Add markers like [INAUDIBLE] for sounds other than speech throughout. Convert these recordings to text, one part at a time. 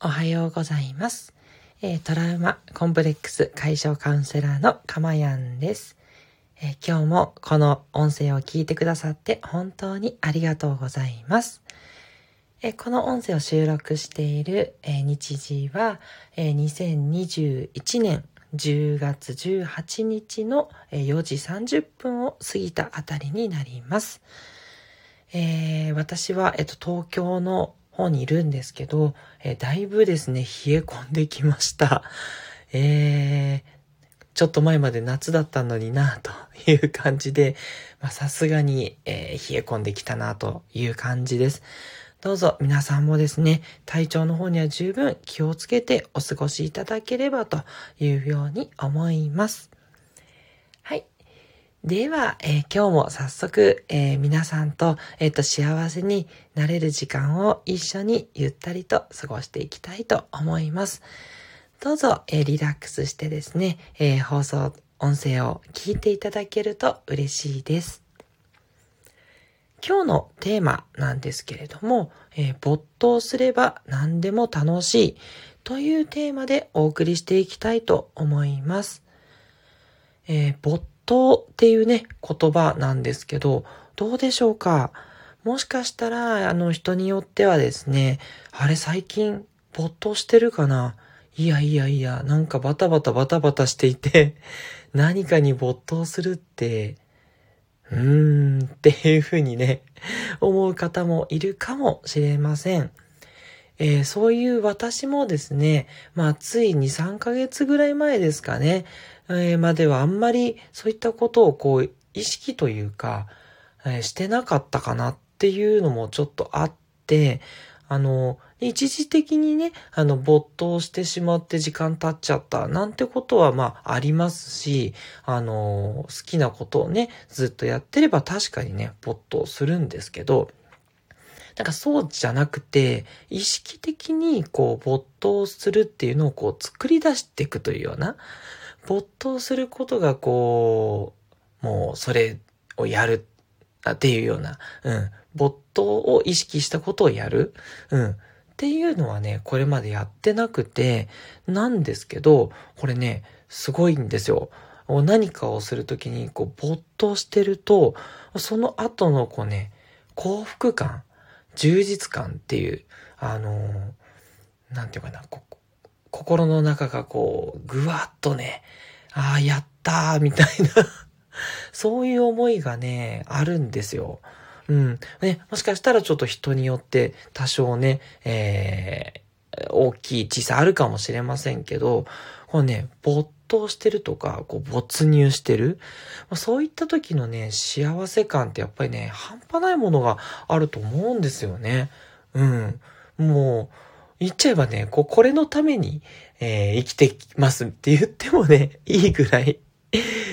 おはようございます。えー、トラウマコンプレックス解消カウンセラーのかまやんです、えー、今日もこの音声を聞いてくださって本当にありがとうございます。えー、この音声を収録している、え日時は、え2021年10月18日の4時30分を過ぎたあたりになります。えー、私は、えっと、東京の方にいるんですけど、え、だいぶですね、冷え込んできました。えー、ちょっと前まで夏だったのにな、という感じで、まさすがに、えー、冷え込んできたな、という感じです。どうぞ皆さんもですね、体調の方には十分気をつけてお過ごしいただければというように思います。では、えー、今日も早速、えー、皆さんと、えっ、ー、と、幸せになれる時間を一緒にゆったりと過ごしていきたいと思います。どうぞ、えリラックスしてですね、え放送、音声を聞いていただけると嬉しいです。今日のテーマなんですけれども、え没頭すれば何でも楽しいというテーマでお送りしていきたいと思います。え没とっていうね、言葉なんですけど、どうでしょうか？もしかしたら、あの人によってはですね、あれ最近没頭してるかな？いやいやいや、なんかバタバタバタバタしていて、[LAUGHS] 何かに没頭するって、うーんっていうふうにね、思う方もいるかもしれません。えー、そういう私もですね、まあ、つい2、3ヶ月ぐらい前ですかね、えー、まではあんまりそういったことをこう意識というか、えー、してなかったかなっていうのもちょっとあって、あの、一時的にね、あの、没頭してしまって時間経っちゃったなんてことはまあありますし、あの、好きなことをね、ずっとやってれば確かにね、没頭するんですけど、なんかそうじゃなくて、意識的にこう没頭するっていうのをこう作り出していくというような、没頭することがこう、もうそれをやるっていうような、うん、没頭を意識したことをやる、うん、っていうのはね、これまでやってなくて、なんですけど、これね、すごいんですよ。何かをするときに、こう、没頭してると、その後のこうね、幸福感、充実感っていう、あのー、なんていうかな、心の中がこう、ぐわっとね、ああ、やったー、みたいな [LAUGHS] そういう思いがね、あるんですよ。うん。ね、もしかしたらちょっと人によって多少ね、えー、大きい小さあるかもしれませんけど、こうね、没頭してるとか、こう没入してるま。そういった時のね、幸せ感ってやっぱりね、半端ないものがあると思うんですよね。うん。もう、言っちゃえばね、ここれのために、えー、生きてますって言ってもね、[LAUGHS] いいぐらい。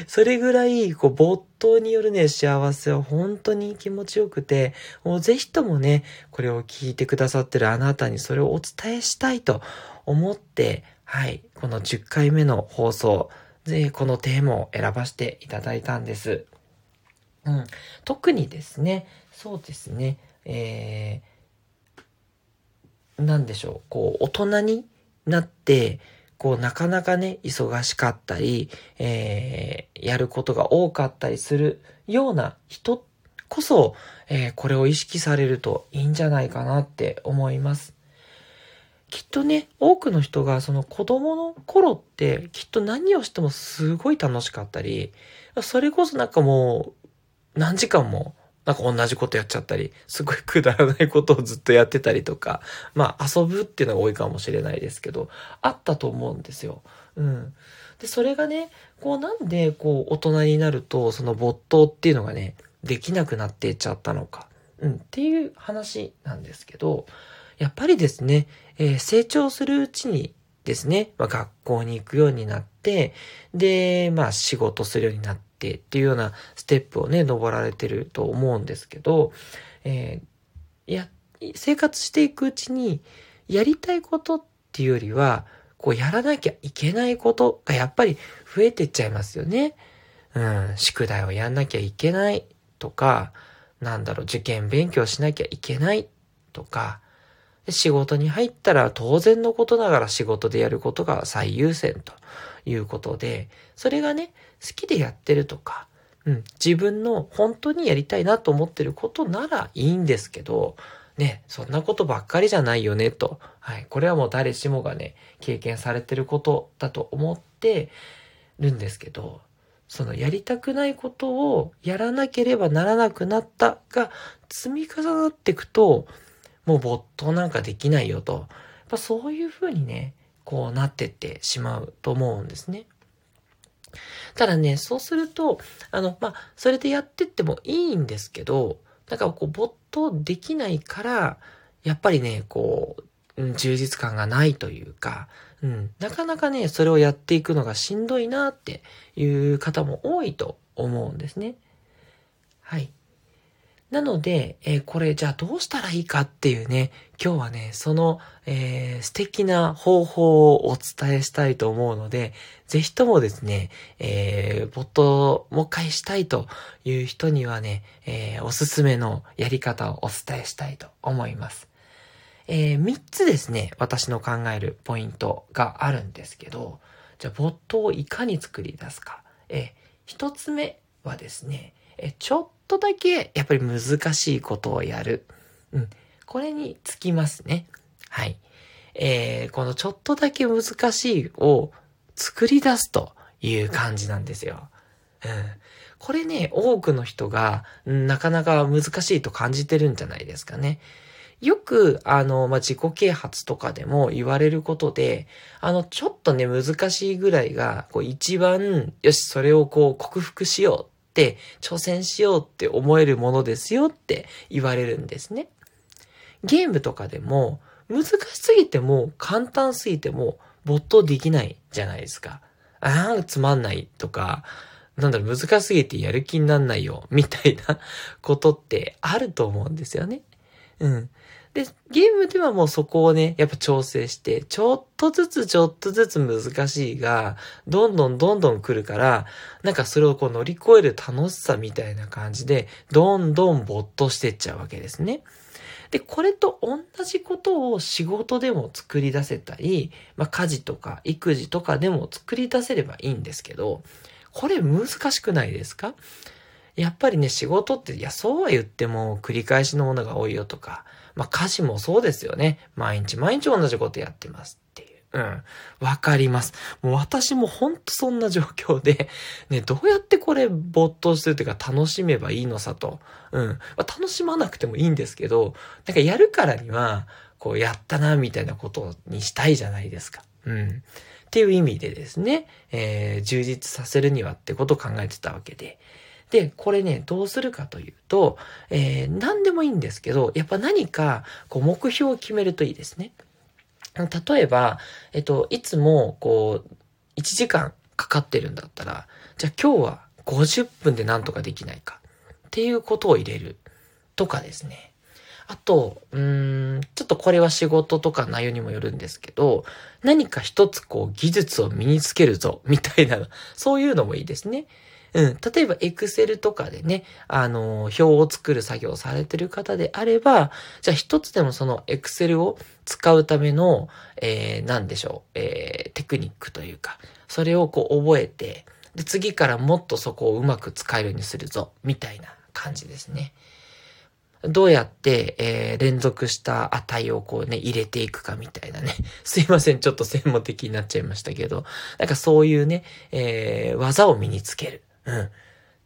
それぐらい、こう、没頭によるね、幸せは本当に気持ちよくて、もうぜひともね、これを聞いてくださってるあなたにそれをお伝えしたいと思って、はい、この10回目の放送で、このテーマを選ばせていただいたんです。うん。特にですね、そうですね、えー、なんでしょう、こう、大人になって、こう、なかなかね、忙しかったり、えー、やることが多かったりするような人こそ、えー、これを意識されるといいんじゃないかなって思います。きっとね、多くの人がその子供の頃ってきっと何をしてもすごい楽しかったり、それこそなんかもう何時間もなんか同じことやっちゃったり、すごいくだらないことをずっとやってたりとか、まあ遊ぶっていうのが多いかもしれないですけど、あったと思うんですよ。うん。で、それがね、こうなんでこう大人になると、その没頭っていうのがね、できなくなっていっちゃったのか、うん、っていう話なんですけど、やっぱりですね、えー、成長するうちにですね、まあ、学校に行くようになって、で、まあ仕事するようになって、っていうようなステップをね、登られてると思うんですけど、えー、や、生活していくうちに、やりたいことっていうよりは、こうやらなきゃいけないことがやっぱり増えてっちゃいますよね。うん、宿題をやんなきゃいけないとか、なんだろう、受験勉強しなきゃいけないとか、仕事に入ったら当然のことながら仕事でやることが最優先ということで、それがね、好きでやってるとか、うん、自分の本当にやりたいなと思ってることならいいんですけど、ね、そんなことばっかりじゃないよねと。はい。これはもう誰しもがね、経験されてることだと思ってるんですけど、そのやりたくないことをやらなければならなくなったが積み重なっていくと、もう没頭なんかできないよと。やっぱそういうふうにね、こうなってってしまうと思うんですね。ただね、そうすると、あの、まあ、それでやってってもいいんですけど、なんかこう、没頭できないから、やっぱりね、こう、うん、充実感がないというか、うん、なかなかね、それをやっていくのがしんどいなっていう方も多いと思うんですね。はい。なので、えー、これじゃあどうしたらいいかっていうね、今日はね、その、えー、素敵な方法をお伝えしたいと思うので、ぜひともですね、えー、ボットをもう一回したいという人にはね、えー、おすすめのやり方をお伝えしたいと思います。えー、3つですね、私の考えるポイントがあるんですけど、じゃあ、ボットをいかに作り出すか。えー、1つ目はですね、えちょっとだけやっぱり難しいことをやる。うん。これにつきますね。はい。えー、このちょっとだけ難しいを作り出すという感じなんですよ。うん。これね、多くの人が、なかなか難しいと感じてるんじゃないですかね。よく、あの、まあ、自己啓発とかでも言われることで、あの、ちょっとね、難しいぐらいが、こう、一番、よし、それをこう、克服しよう挑戦しようって思えるものですよって言われるんですね。ゲームとかでも難しすぎても簡単すぎても没頭できないじゃないですか。ああ、つまんないとか、なんだろ、難しすぎてやる気になんないよ、みたいなことってあると思うんですよね。うん。で、ゲームではもうそこをね、やっぱ調整して、ちょっとずつちょっとずつ難しいが、どんどんどんどん来るから、なんかそれをこう乗り越える楽しさみたいな感じで、どんどん没頭してっちゃうわけですね。で、これと同じことを仕事でも作り出せたり、まあ家事とか育児とかでも作り出せればいいんですけど、これ難しくないですか？やっぱりね、仕事って、いや、そうは言っても繰り返しのものが多いよとか、まあ歌詞もそうですよね。毎日毎日同じことやってますっていう。うん。わかります。もう私もほんとそんな状況で、ね、どうやってこれ没頭するというか楽しめばいいのさと。うん。まあ、楽しまなくてもいいんですけど、なんかやるからには、こうやったな、みたいなことにしたいじゃないですか。うん。っていう意味でですね、えー、充実させるにはってことを考えてたわけで。で、これね、どうするかというと、えー、何でもいいんですけど、やっぱ何か、こう、目標を決めるといいですね。例えば、えっと、いつも、こう、1時間かかってるんだったら、じゃあ今日は50分で何とかできないか。っていうことを入れる。とかですね。あと、うーん、ちょっとこれは仕事とか内容にもよるんですけど、何か一つこう技術を身につけるぞ、みたいな、そういうのもいいですね。うん。例えば、エクセルとかでね、あの、表を作る作業をされてる方であれば、じゃあ一つでもそのエクセルを使うための、えー、なんでしょう、えー、テクニックというか、それをこう覚えて、で、次からもっとそこをうまく使えるようにするぞ、みたいな感じですね。どうやって、えー、連続した値をこうね、入れていくかみたいなね。[LAUGHS] すいません、ちょっと専門的になっちゃいましたけど、なんかそういうね、えー、技を身につける。うん。っ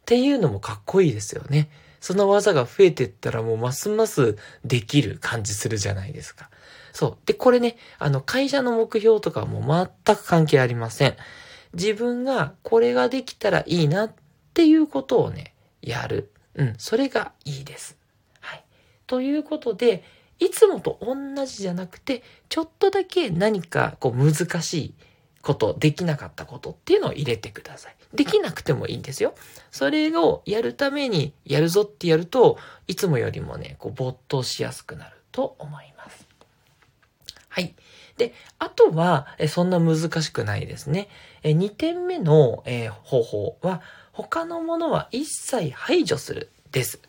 ていうのもかっこいいですよね。その技が増えてったらもうますますできる感じするじゃないですか。そう。で、これね、あの、会社の目標とかも全く関係ありません。自分がこれができたらいいなっていうことをね、やる。うん、それがいいです。はい。ということで、いつもと同じじゃなくて、ちょっとだけ何かこう難しいこと、できなかったことっていうのを入れてください。できなくてもいいんですよ。それをやるためにやるぞってやると、いつもよりもね、こう没頭しやすくなると思います。はい。で、あとは、そんな難しくないですね。え2点目の、方法は、他のものは一切排除するです。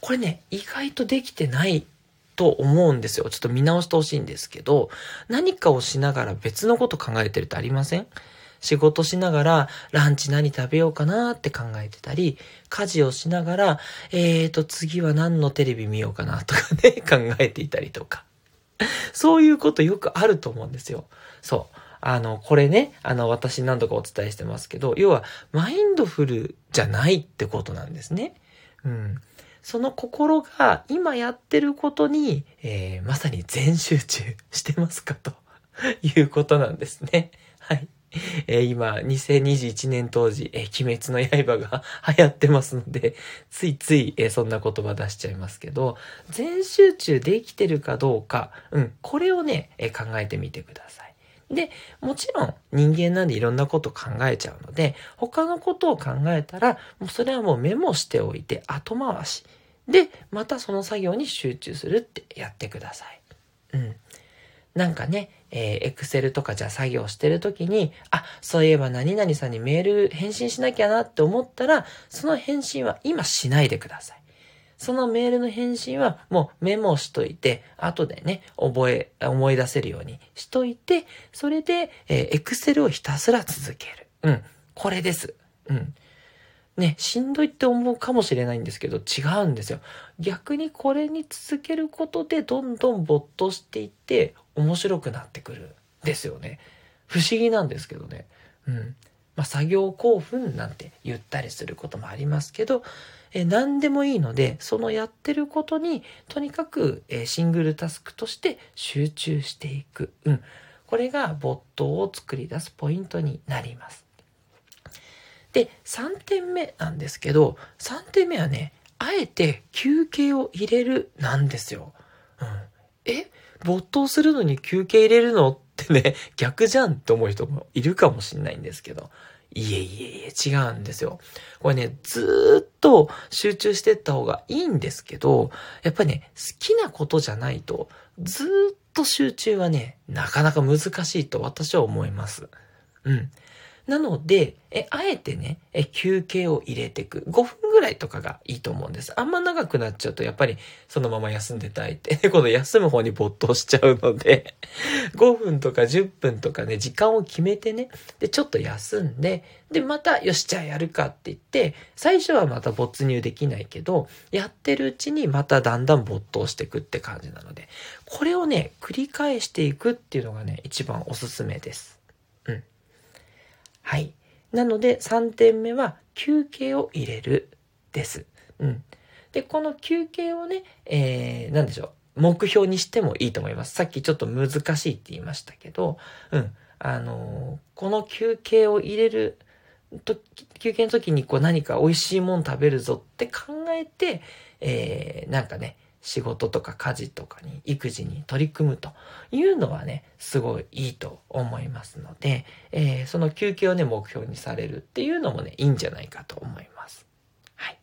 これね、意外とできてないと思うんですよ。ちょっと見直してほしいんですけど、何かをしながら別のこと考えてるってありません？仕事しながらランチ何食べようかなって考えてたり、家事をしながら、えーと、次は何のテレビ見ようかなとかね、[LAUGHS] 考えていたりとか。そういうことよくあると思うんですよ。そう。あの、これね、あの、私何度かお伝えしてますけど、要は、マインドフルじゃないってことなんですね。うん。その心が今やってることに、えー、まさに全集中してますかということなんですね。はい。[LAUGHS] えー、今、2021年当時、えー、鬼滅の刃が [LAUGHS] 流行ってますので、ついつい、えー、そんな言葉出しちゃいますけど、全集中できてるかどうか、うん、これをね、え考えてみてください。で、もちろん人間なんでいろんなこと考えちゃうので、他のことを考えたら、もうそれはもうメモしておいて後回し。で、またその作業に集中するってやってください。なんかね、えー、エクセルとかじゃ作業してる時に、あ、そういえば何々さんにメール返信しなきゃなって思ったら、その返信は今しないでください。そのメールの返信はもうメモしといて、後でね、覚え、思い出せるようにしといて、それで、えー、エクセルをひたすら続ける。うん。これです。うん。ね、しんどいって思うかもしれないんですけど、違うんですよ。逆にこれに続けることで、どんどん没頭していって、面白くなってくる。ですよね。不思議なんですけどね。うん。まあ、作業興奮なんて言ったりすることもありますけど、え何でもいいので、そのやってることに、とにかく、えシングルタスクとして集中していく。うん。これが没頭を作り出すポイントになります。で、3点目なんですけど、3点目はね、あえて休憩を入れるなんですよ。うん。え？没頭するのに休憩入れるのってね、[LAUGHS] 逆じゃんって思う人もいるかもしんないんですけど。いえいえいえ、違うんですよ。これね、ずっと集中してった方がいいんですけど、やっぱりね、好きなことじゃないと、ずっと集中はね、なかなか難しいと私は思います。うん。なので、え、あえてね、え、休憩を入れていく。5分ぐらいとかがいいと思うんです。あんま長くなっちゃうと、やっぱりそのまま休んでたいって、[LAUGHS] この休む方に没頭しちゃうので、[LAUGHS] 5分とか10分とかね、時間を決めてね、で、ちょっと休んで、で、また、よし、じゃあやるかって言って、最初はまた没入できないけど、やってるうちにまただんだん没頭していくって感じなので、これをね、繰り返していくっていうのがね、一番おすすめです。うん。はい。なので3点目は休憩を入れるです。うん。で、この休憩をね、えー、なんでしょう。目標にしてもいいと思います。さっきちょっと難しいって言いましたけど、うん。あのー、この休憩を入れると、休憩の時にこう何か美味しいもん食べるぞって考えて、えー、なんかね、仕事とか家事とかに、育児に取り組むというのはね、すごいいいと思いますので、えー、その休憩をね、目標にされるっていうのもね、いいんじゃないかと思います。はい。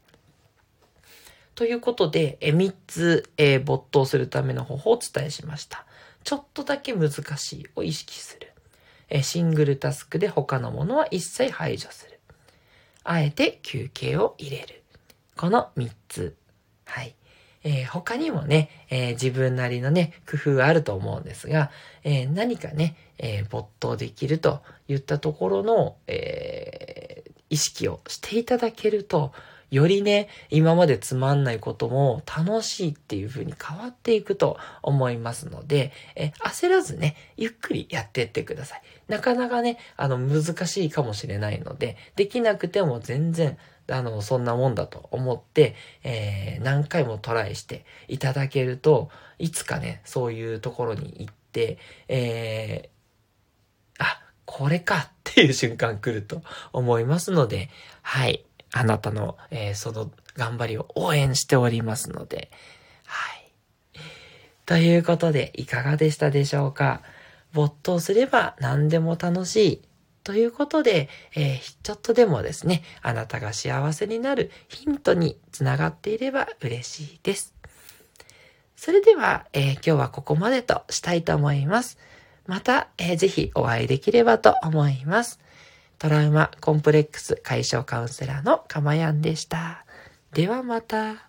ということで、え3つ、えー、没頭するための方法をお伝えしました。ちょっとだけ難しいを意識する。えシングルタスクで他のものは一切排除する。あえて休憩を入れる。この3つ。はい。えー、他にもね、えー、自分なりのね、工夫があると思うんですが、えー、何かね、え没頭できるといったところの、え意識をしていただけると、よりね、今までつまんないことも楽しいっていう風に変わっていくと思いますので、え焦らずね、ゆっくりやってってください。なかなかね、あの、難しいかもしれないので、できなくても全然あの、そんなもんだと思って、えー、何回もトライしていただけると、いつかね、そういうところに行って、えー、あ、これかっていう瞬間来ると思いますので、はい。あなたの、えー、その頑張りを応援しておりますので、はい。ということで、いかがでしたでしょうか？没頭すれば何でも楽しい。ということで、えー、ちょっとでもですね、あなたが幸せになるヒントにつながっていれば嬉しいです。それでは、えー、今日はここまでとしたいと思います。また、えー、ぜひお会いできればと思います。トラウマコンプレックス解消カウンセラーのかまやんでした。ではまた。